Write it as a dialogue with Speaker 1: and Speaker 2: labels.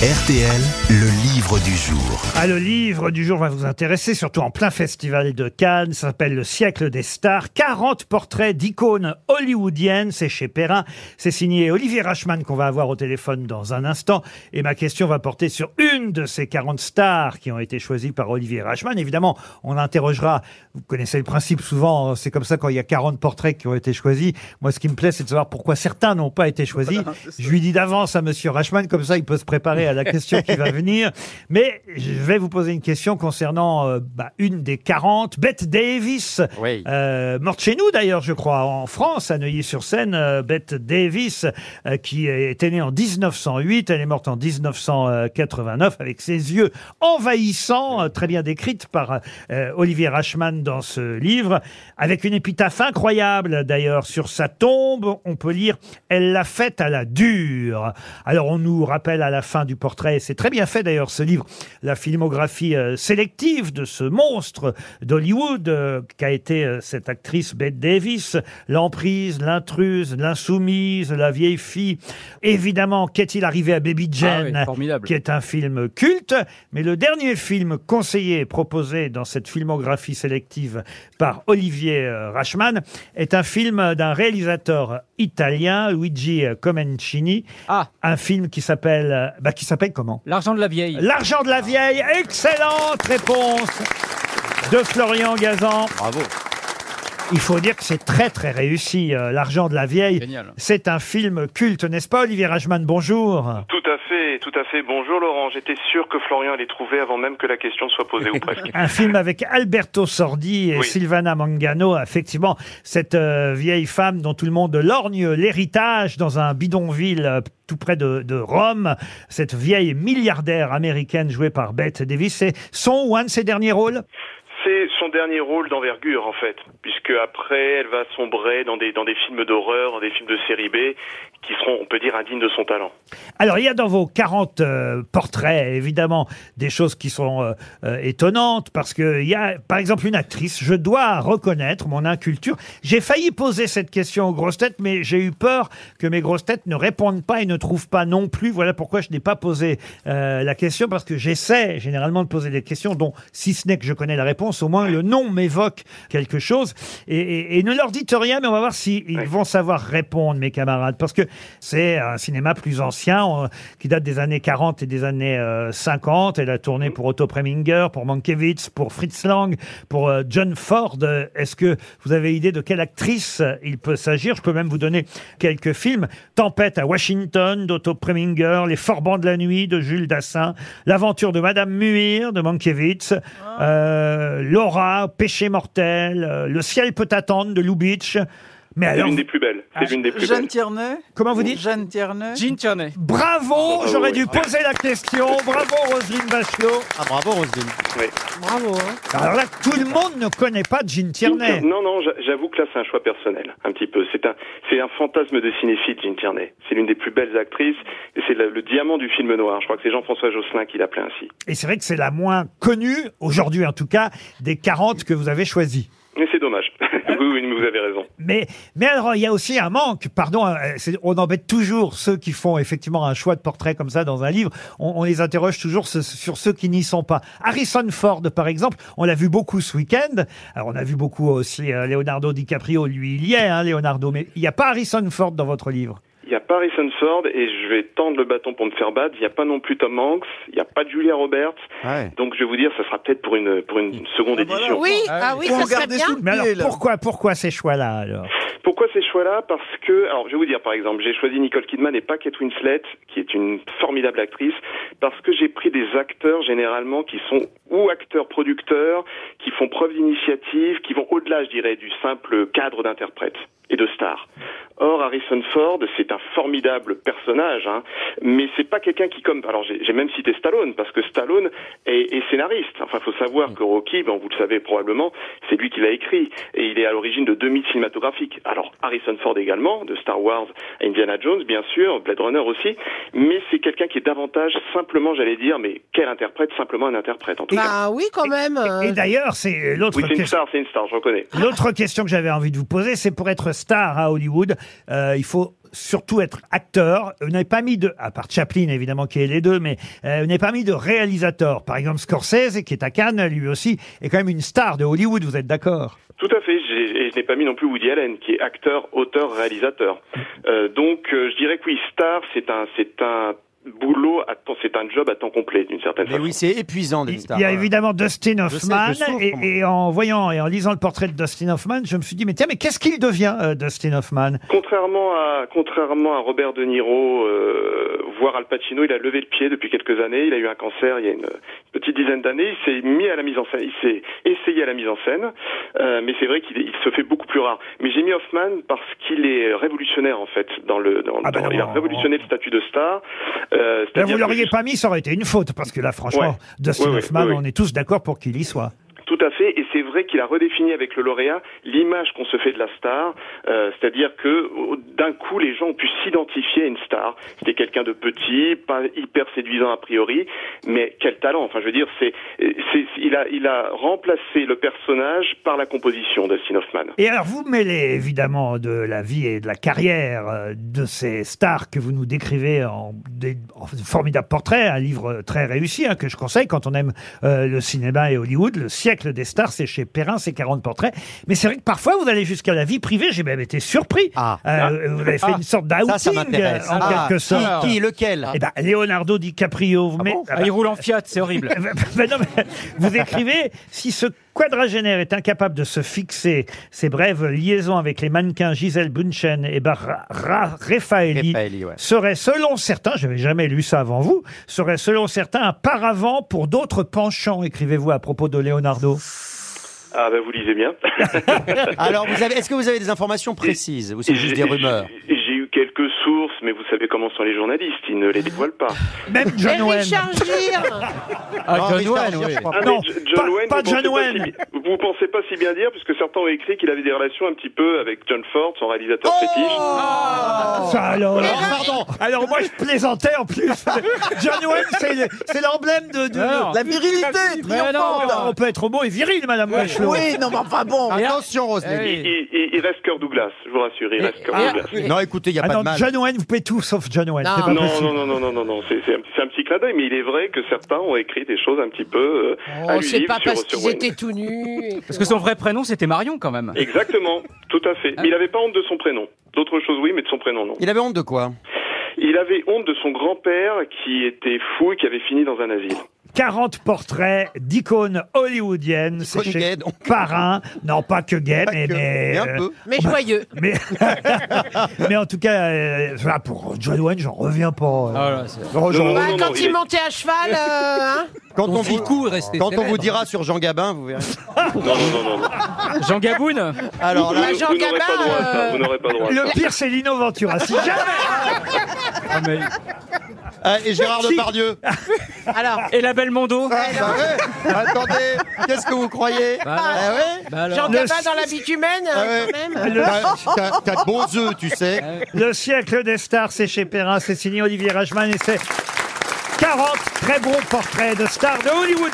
Speaker 1: RTL, le livre du jour.
Speaker 2: Ah, le livre du jour va vous intéresser, surtout en plein festival de Cannes. Ça s'appelle Le siècle des stars. 40 portraits d'icônes hollywoodiennes. C'est chez Perrin. C'est signé Olivier Rachman qu'on va avoir au téléphone dans un instant. Et ma question va porter sur une de ces 40 stars qui ont été choisies par Olivier Rachman. Évidemment, on interrogera. Vous connaissez le principe souvent. C'est comme ça quand il y a 40 portraits qui ont été choisis. Moi, ce qui me plaît, c'est de savoir pourquoi certains n'ont pas été choisis. Je lui dis d'avance à monsieur Rachman. Comme ça, il peut se préparer à la question qui va venir. Mais je vais vous poser une question concernant euh, bah, une des 40, Bette Davis,
Speaker 3: Oui.
Speaker 2: euh, morte chez nous d'ailleurs, je crois, en France, à Neuilly-sur-Seine. euh, Bette Davis, euh, qui était née en 1908, elle est morte en 1989 avec ses yeux envahissants, euh, très bien décrite par euh, Olivier Rachman dans ce livre, avec une épitaphe incroyable d'ailleurs sur sa tombe. On peut lire « Elle l'a faite à la dure ». Alors on nous rappelle à la fin du portrait, c'est très bien fait d'ailleurs ce livre, la filmographie euh, sélective de ce monstre d'Hollywood euh, qu'a été euh, cette actrice Bette Davis, l'emprise, l'intruse, l'insoumise, la vieille fille. Évidemment, qu'est-il arrivé à Baby
Speaker 3: Ah
Speaker 2: Jane
Speaker 3: oui, formidable.
Speaker 2: qui est un film culte, mais le dernier film conseillé et proposé dans cette filmographie sélective par Olivier euh, Rachman est un film d'un réalisateur italien, Luigi Comencini,
Speaker 3: Ah,
Speaker 2: un film qui s'appelle euh, bah, qui s'appelle comment
Speaker 3: l'argent de la vieille.
Speaker 2: L'argent de la vieille. Excellente réponse de Florian Gazan.
Speaker 3: Bravo.
Speaker 2: Il faut dire que c'est très très réussi. euh, L'argent de la vieille.
Speaker 3: Génial.
Speaker 2: C'est un film culte, n'est-ce pas, Olivier Rachman? Bonjour.
Speaker 4: Tout à fait, tout à fait. Bonjour Laurent, j'étais sûr que Florian allait trouver avant même que la question soit posée ou presque.
Speaker 2: Un film avec Alberto Sordi et
Speaker 4: Oui.
Speaker 2: Silvana Mangano. Effectivement, cette euh, vieille femme dont tout le monde lorgne l'héritage dans un bidonville euh, tout près de, de Rome. Cette vieille milliardaire américaine jouée par Bette Davis. C'est son ou un de ses derniers rôles?
Speaker 4: Son dernier rôle d'envergure en fait, puisque après elle va sombrer dans des dans des films d'horreur, dans des films de série B, qui seront, on peut dire, indignes de son talent.
Speaker 2: Alors, il y a dans vos 40 euh, portraits, évidemment, des choses qui sont euh, euh, étonnantes, parce que il y a, par exemple, une actrice, je dois reconnaître mon inculture. J'ai failli poser cette question aux grosses têtes, mais j'ai eu peur que mes grosses têtes ne répondent pas et ne trouvent pas non plus. Voilà pourquoi je n'ai pas posé la question, parce que j'essaie généralement de poser des questions dont, si ce n'est que je connais la réponse, au moins le nom m'évoque quelque chose. Et, et- et ne leur dites rien, mais on va voir s'ils ils
Speaker 4: Ouais.
Speaker 2: vont savoir répondre, mes camarades, parce que c'est un cinéma plus ancien, euh, qui date des années 40 et des années euh, 50. Elle a tourné pour Otto Preminger, pour Mankiewicz, pour Fritz Lang, pour euh, John Ford. Est-ce que vous avez idée de quelle actrice il peut s'agir? Je peux même vous donner quelques films. Tempête à Washington d'Otto Preminger, Les Forbans de la nuit de Jules Dassin, L'aventure de Madame Muir de Mankiewicz, euh, Laura, Péché mortel, Le ciel peut attendre de Lubitsch. Mais
Speaker 4: C'est
Speaker 2: alors,
Speaker 4: l'une des plus belles. C'est
Speaker 2: Ah,
Speaker 4: l'une des plus
Speaker 5: Jeanne
Speaker 4: belles.
Speaker 5: Tierney
Speaker 2: comment vous dites
Speaker 5: Jeanne Tierney
Speaker 3: Jean Tierney.
Speaker 2: Bravo,
Speaker 4: Bravo,
Speaker 2: j'aurais
Speaker 4: oui.
Speaker 2: dû poser la question. Bravo Roselyne Bachelot.
Speaker 3: Ah, bravo, Roselyne.
Speaker 4: Oui.
Speaker 5: Bravo, hein
Speaker 2: Alors là, tout le monde ne connaît pas Jean Tierney.
Speaker 4: Non, non, j'a- j'avoue que là c'est un choix personnel, un petit peu. C'est un, c'est un fantasme de cinéphile, Jean Tierney. C'est l'une des plus belles actrices et c'est le, le diamant du film noir. Je crois que c'est Jean-François Josselin qui l'appelait ainsi.
Speaker 2: Et c'est vrai que c'est la moins connue, aujourd'hui en tout cas, des 40 que vous avez choisies.
Speaker 4: Mais c'est dommage. oui, oui, mais vous avez raison.
Speaker 2: Mais, mais alors, il y a aussi un manque. Pardon, euh, on embête toujours ceux qui font effectivement un choix de portrait comme ça dans un livre. On, les interroge toujours sur ceux qui n'y sont pas. Harrison Ford, par exemple, on l'a vu beaucoup ce week-end. Alors, on a vu beaucoup aussi euh, Leonardo DiCaprio. Lui, il y est, hein, Leonardo. Mais il n'y a pas Harrison Ford dans votre livre.
Speaker 4: Il n'y a pas Harrison Ford et je vais tendre le bâton pour me faire battre. Il n'y a pas non plus Tom Hanks. Il n'y a pas Julia Roberts.
Speaker 3: Ouais.
Speaker 4: Donc je vais vous dire, ça sera peut-être pour une pour une seconde
Speaker 5: Ah, voilà.
Speaker 4: édition.
Speaker 6: Oui,
Speaker 3: Ah oui.
Speaker 6: ça serait bien.
Speaker 2: Mais alors, pourquoi, pourquoi ces choix-là, alors?
Speaker 4: Pourquoi ces choix-là? Parce que, alors je vais vous dire par exemple, j'ai choisi Nicole Kidman et pas Kate Winslet, qui est une formidable actrice, parce que j'ai pris des acteurs généralement qui sont ou acteurs-producteurs, qui font preuve d'initiative, qui vont au-delà, je dirais, du simple cadre d'interprète et de star. Or, Harrison Ford, c'est un formidable personnage, hein, mais c'est pas quelqu'un qui comme. Alors, j'ai même cité Stallone parce que Stallone est, scénariste. Enfin, faut savoir que Rocky, ben, vous le savez probablement, c'est lui qui l'a écrit et il est à l'origine de deux mythes cinématographiques. Alors, Harrison Ford également, de Star Wars à Indiana Jones, bien sûr, Blade Runner aussi, mais c'est quelqu'un qui est davantage simplement, j'allais dire, mais quel interprète? Simplement un interprète en tout.
Speaker 6: Bah oui, quand même. euh,
Speaker 2: Et d'ailleurs, c'est l'autre
Speaker 4: Oui, c'est une
Speaker 2: question.
Speaker 4: star, c'est une star, je reconnais.
Speaker 2: L'autre question que j'avais envie de vous poser, c'est pour être star à Hollywood, euh, il faut surtout être acteur. Vous n'avez pas mis de, à part Chaplin évidemment qui est les deux, mais euh, vous n'avez pas mis de réalisateur. Par exemple, Scorsese, qui est à Cannes, lui aussi, est quand même une star de Hollywood. Vous êtes d'accord?
Speaker 4: Tout à fait. J'ai- Et je n'ai pas mis non plus Woody Allen, qui est acteur, auteur, réalisateur. Euh, donc, euh, je dirais que oui, star, c'est un, c'est un boulot, à temps- c'est un job à temps complet, d'une certaine
Speaker 3: Mais
Speaker 4: façon.
Speaker 3: oui, c'est épuisant d'être
Speaker 2: Il
Speaker 3: star.
Speaker 2: y a évidemment Dustin
Speaker 3: sais,
Speaker 2: Hoffman,
Speaker 3: je souffre,
Speaker 2: et,
Speaker 3: moi.
Speaker 2: et en voyant et en lisant le portrait de Dustin Hoffman, je me suis dit, mais tiens, mais qu'est-ce qu'il devient, euh, Dustin Hoffman?
Speaker 4: Contrairement à, contrairement à Robert De Niro, euh, voire Al Pacino, il a levé le pied depuis quelques années. Il a eu un cancer il y a une petite dizaine d'années. Il s'est mis à la mise en scène, il s'est essayé à la mise en scène, euh, mais c'est vrai qu'il il se fait beaucoup plus rare. Mais j'ai mis Hoffman parce qu'il est révolutionnaire en fait dans le, dans,
Speaker 2: Ah ben
Speaker 4: dans-
Speaker 2: non,
Speaker 4: il a
Speaker 2: non,
Speaker 4: révolutionné le statut de star. Euh,
Speaker 2: Vous l'auriez pas mis, ça aurait été une faute, parce que là, franchement,
Speaker 4: Ouais.
Speaker 2: Dustin Hoffman, on est tous d'accord pour qu'il y soit.
Speaker 4: Tout à fait, et c'est vrai qu'il a redéfini avec le lauréat l'image qu'on se fait de la star, euh, c'est-à-dire que d'un coup les gens ont pu s'identifier à une star. C'était quelqu'un de petit, pas hyper séduisant a priori, mais quel talent. Enfin, je veux dire, c'est, il a, il a remplacé le personnage par la composition de Hoffman.
Speaker 2: Et alors, vous mêlez évidemment de la vie et de la carrière euh, de ces stars que vous nous décrivez en, en formidables portraits, un livre très réussi hein, que je conseille quand on aime euh, le cinéma et Hollywood. Le siècle des stars, c'est chez Perrin, c'est 40 portraits. Mais c'est vrai que parfois, vous allez jusqu'à la vie privée. J'ai même été surpris.
Speaker 3: Ah.
Speaker 2: Euh, vous avez fait
Speaker 3: Ah.
Speaker 2: une sorte
Speaker 3: Ça, ça
Speaker 2: d'outing
Speaker 3: m'intéresse.
Speaker 2: euh, en
Speaker 3: Ah,
Speaker 2: quelque sorte.
Speaker 3: Qui, qui, lequel?
Speaker 2: Eh ben, Leonardo DiCaprio, vous, met-
Speaker 3: bon?
Speaker 2: Ah
Speaker 5: Ah,
Speaker 2: bah,
Speaker 5: il roule en Fiat, c'est horrible.
Speaker 2: ben non, mais vous écrivez si ce quadragénaire est incapable de se fixer ses brèves liaisons avec les mannequins Gisèle Bunchen et Bar Ra- Raffaelli
Speaker 3: ouais.
Speaker 2: serait selon certains, je n'avais jamais lu ça avant vous, serait selon certains un paravent pour d'autres penchants, écrivez-vous à propos de Leonardo.
Speaker 4: Ah ben vous lisez bien.
Speaker 3: Alors, vous avez, est-ce que vous avez des informations précises ou c'est juste des rumeurs?
Speaker 4: j'ai eu quelques sources, mais vous savez comment sont les journalistes, ils ne les dévoilent pas.
Speaker 2: Même John Wayne.
Speaker 6: Richard Gere
Speaker 5: Ah,
Speaker 3: Non,
Speaker 5: John Wayne, oui.
Speaker 4: Ah.
Speaker 2: Non,
Speaker 4: John
Speaker 2: pas-
Speaker 4: Wayne,
Speaker 2: pas John Wayne.
Speaker 4: Vous pensez pas si bien dire, puisque certains ont écrit qu'il avait des relations un petit peu avec John Ford, son réalisateur fétiche.
Speaker 2: Ça alors.
Speaker 3: Alors, pardon.
Speaker 2: Alors moi je plaisantais en plus. John Wayne c'est le- c'est l'emblème de, de-
Speaker 5: Alors.
Speaker 3: La virilité
Speaker 5: Mais non.
Speaker 2: On peut être homo et viril, Madame Bachelot.
Speaker 6: Oui, non, mais enfin bon.
Speaker 3: Attention, Roselyne.
Speaker 4: Il, il- il reste Cœur Douglas, je vous rassure, il reste Cœur
Speaker 6: Ah,
Speaker 4: Douglas.
Speaker 3: Non, écoutez, il n'y a
Speaker 2: Ah
Speaker 3: pas
Speaker 2: non,
Speaker 3: de mal.
Speaker 2: John Wayne, vous pouvez tout sauf John Wayne.
Speaker 6: Non.
Speaker 2: C'est pas
Speaker 4: Non, non, non, non, non, non, non, c'est c'est un, c'est un petit clin d'œil, mais il est vrai que certains ont écrit des choses un petit peu euh,
Speaker 6: Oh, c'est
Speaker 4: allusives
Speaker 6: pas
Speaker 4: sur,
Speaker 6: parce
Speaker 4: sur
Speaker 6: qu'ils
Speaker 4: Wayne.
Speaker 6: étaient tout nus.
Speaker 5: Parce que son vrai prénom, c'était Marion, quand même.
Speaker 4: Exactement, tout à fait. Mais il n'avait pas honte de son prénom. D'autres choses, oui, mais de son prénom, non.
Speaker 3: Il avait honte de quoi?
Speaker 4: Il avait honte de son grand-père qui était fou et qui avait fini dans un asile.
Speaker 2: 40 portraits d'icônes hollywoodiennes. C'est
Speaker 3: Icônes
Speaker 2: chez
Speaker 3: gays, donc.
Speaker 2: Parrain. Non, pas que gay,
Speaker 3: Pas
Speaker 2: mais,
Speaker 3: que,
Speaker 2: mais,
Speaker 3: un
Speaker 2: euh,
Speaker 3: peu.
Speaker 6: Mais joyeux.
Speaker 2: mais, mais en tout cas, euh, voilà, pour John Wayne, j'en reviens pas. euh.
Speaker 5: Ah,
Speaker 3: Non,
Speaker 6: Bah,
Speaker 4: non,
Speaker 6: quand il montait à cheval, euh, hein
Speaker 3: Quand on, vous, quand on dira sur Jean Gabin, vous verrez.
Speaker 4: Non, non, non, non.
Speaker 5: Jean Gaboun
Speaker 3: Alors là,
Speaker 6: Bah, Jean
Speaker 4: vous n'aurez pas
Speaker 6: Gabin,
Speaker 4: droit à ça,
Speaker 6: euh,
Speaker 4: vous n'aurez pas droit à ça.
Speaker 2: Le pire, c'est Lino Ventura. Si jamais.
Speaker 5: Ah,
Speaker 3: ah, et Gérard
Speaker 2: Si.
Speaker 3: Depardieu.
Speaker 6: Alors,
Speaker 5: Et la belle Mondo
Speaker 3: Ah, bah ouais. Attendez, qu'est-ce que vous croyez
Speaker 5: Bah alors.
Speaker 3: Ah ouais
Speaker 5: Bah alors.
Speaker 6: Jean
Speaker 2: Le-
Speaker 6: Gabin dans la bitumen,
Speaker 3: Ah
Speaker 6: hein,
Speaker 3: ouais.
Speaker 6: quand même.
Speaker 3: T'as- T'as t'as de bons œufs, tu sais.
Speaker 2: Le siècle des stars, c'est chez Perrin. C'est signé Olivier Rajman et c'est 40 très bons portraits de stars de Hollywood.